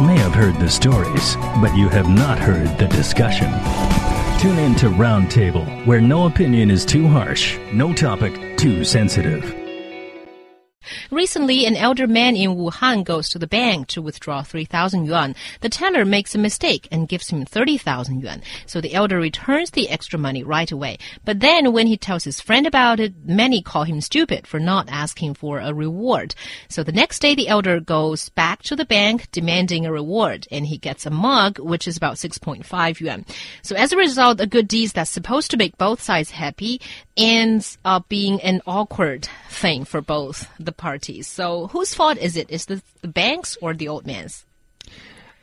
may have heard the stories, but you have not heard the discussion. Tune in to Roundtable, where no opinion is too harsh, no topic too sensitive. Recently, an elder man in Wuhan goes to the bank to withdraw 3,000 yuan. The teller makes a mistake and gives him 30,000 yuan. So the elder returns the extra money right away. But then when he tells his friend about it, many call him stupid for not asking for a reward. So the next day, the elder goes back to the bank demanding a reward and he gets a mug, which is about 6.5 yuan. So as a result, a good deed that's supposed to make both sides happy ends up being an awkward thing for both the parties. So whose fault is it? Is the, the bank's or the old man's?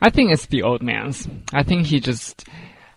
I think it's the old man's. I think he just,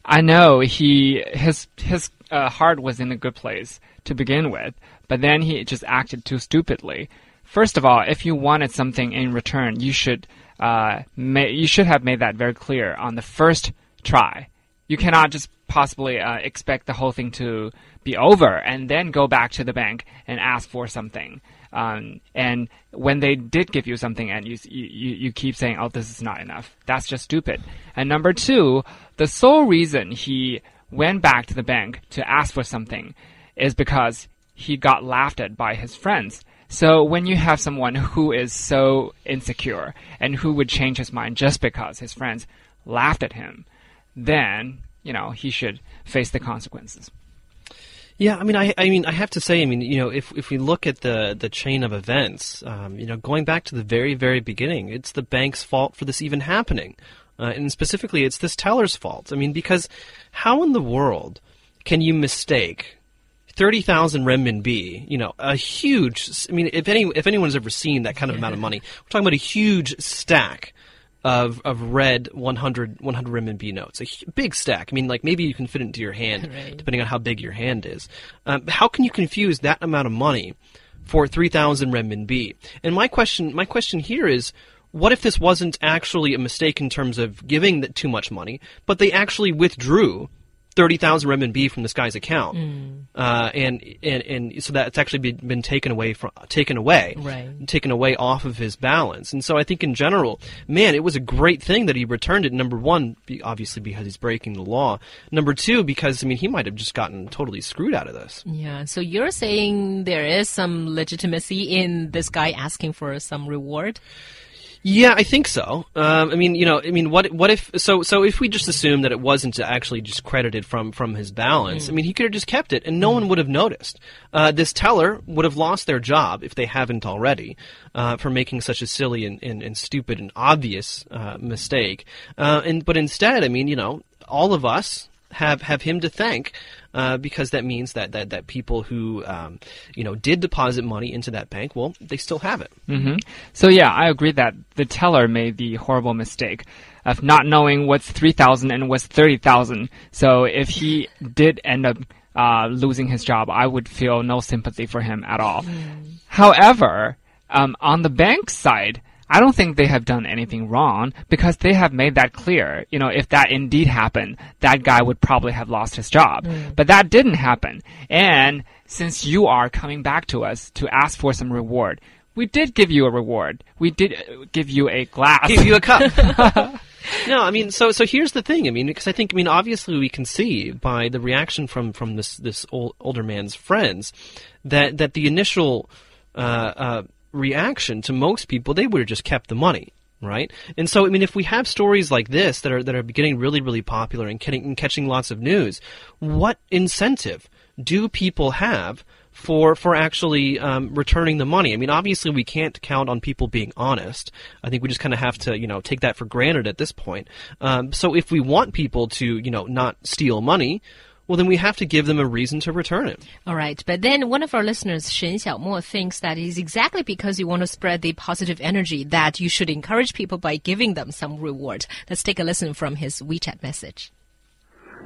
I know he his his uh, heart was in a good place to begin with, but then he just acted too stupidly. First of all, if you wanted something in return, you should uh, you should have made that very clear on the first try. You cannot just possibly uh, expect the whole thing to be over and then go back to the bank and ask for something. Um, and when they did give you something and you, you, you keep saying, oh, this is not enough, that's just stupid. And number two, the sole reason he went back to the bank to ask for something is because he got laughed at by his friends. So when you have someone who is so insecure and who would change his mind just because his friends laughed at him, then, you know, he should face the consequences. Yeah, I mean, I, I mean, I have to say, I mean, you know, if if we look at the the chain of events, um, you know, going back to the very very beginning, it's the bank's fault for this even happening, uh, and specifically, it's this teller's fault. I mean, because how in the world can you mistake thirty thousand renminbi, you know, a huge. I mean, if any if anyone's ever seen that kind of amount of money, we're talking about a huge stack of of red 100 100 renminbi notes, a big stack. I mean, like maybe you can fit it into your hand, right. depending on how big your hand is. Um, how can you confuse that amount of money for 3,000 renminbi? And my question, my question here is. What if this wasn't actually a mistake in terms of giving that too much money, but they actually withdrew thirty thousand RMB from this guy's account, mm. uh, and and and so that's actually been, been taken away from taken away, right. taken away off of his balance. And so I think in general, man, it was a great thing that he returned it. Number one, obviously because he's breaking the law. Number two, because I mean he might have just gotten totally screwed out of this. Yeah. So you're saying there is some legitimacy in this guy asking for some reward. Yeah, I think so. Um, I mean, you know, I mean, what what if so so if we just assume that it wasn't actually just credited from from his balance? Mm. I mean, he could have just kept it, and no mm. one would have noticed. Uh, this teller would have lost their job if they haven't already uh, for making such a silly and, and, and stupid and obvious uh, mistake. Uh, and but instead, I mean, you know, all of us have have him to thank uh, because that means that that, that people who um, you know did deposit money into that bank, well, they still have it. Mm-hmm. So yeah, I agree that the teller made the horrible mistake of not knowing what's three thousand and what's thirty thousand. So if he did end up uh, losing his job, I would feel no sympathy for him at all. Mm. However, um, on the bank side I don't think they have done anything wrong because they have made that clear. You know, if that indeed happened, that guy would probably have lost his job. Mm. But that didn't happen. And since you are coming back to us to ask for some reward, we did give you a reward. We did uh, give you a glass. Give you a cup. no, I mean, so so here's the thing. I mean, because I think, I mean, obviously we can see by the reaction from from this this old, older man's friends that that the initial uh, uh, reaction to most people, they would have just kept the money right? And so, I mean, if we have stories like this that are that are getting really, really popular and, getting, and catching lots of news, what incentive do people have for for actually um, returning the money? I mean, obviously, we can't count on people being honest. I think we just kind of have to, you know, take that for granted at this point. Um, so, if we want people to, you know, not steal money well, then we have to give them a reason to return it. All right. But then one of our listeners, Shen Xiaomo, thinks that it is exactly because you want to spread the positive energy that you should encourage people by giving them some reward. Let's take a listen from his WeChat message.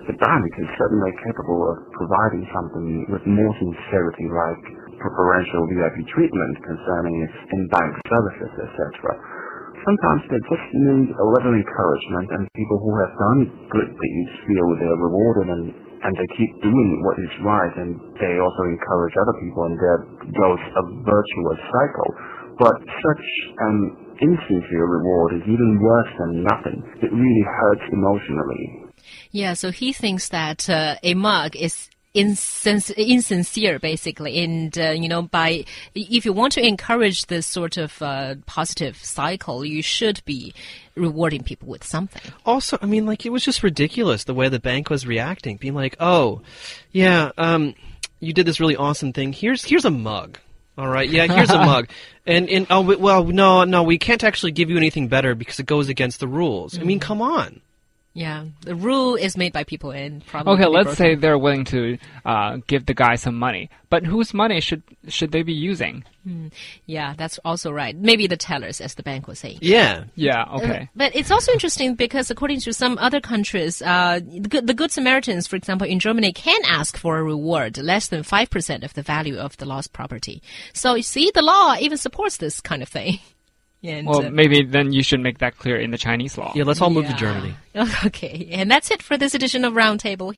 The bank is certainly capable of providing something with more sincerity, like preferential VIP treatment concerning its in-bank services, etc. Sometimes they just need a little encouragement, and people who have done good deeds feel they're rewarded and and they keep doing what is right, and they also encourage other people, and there goes a virtuous cycle. But such an insincere reward is even worse than nothing. It really hurts emotionally. Yeah, so he thinks that uh, a mug is insincere, basically, and uh, you know, by if you want to encourage this sort of uh, positive cycle, you should be rewarding people with something. Also, I mean, like it was just ridiculous the way the bank was reacting, being like, "Oh, yeah, um, you did this really awesome thing. Here's here's a mug." All right, yeah, here's a mug, and and oh well, no, no, we can't actually give you anything better because it goes against the rules. I mean, come on. Yeah, the rule is made by people and probably. Okay, let's broken. say they're willing to uh, give the guy some money, but whose money should should they be using? Yeah, that's also right. Maybe the tellers, as the bank was saying. Yeah, Yeah, Uh, okay. But it's also interesting because according to some other countries, uh, the, the Good Samaritans, for example, in Germany, can ask for a reward less than 5% of the value of the lost property. So you see, the law even supports this kind of thing. And, Well, uh, maybe then you should make that clear in the Chinese law. yeah. Let's all move to. Germany. Okay, and that's it for this edition of Roundtable.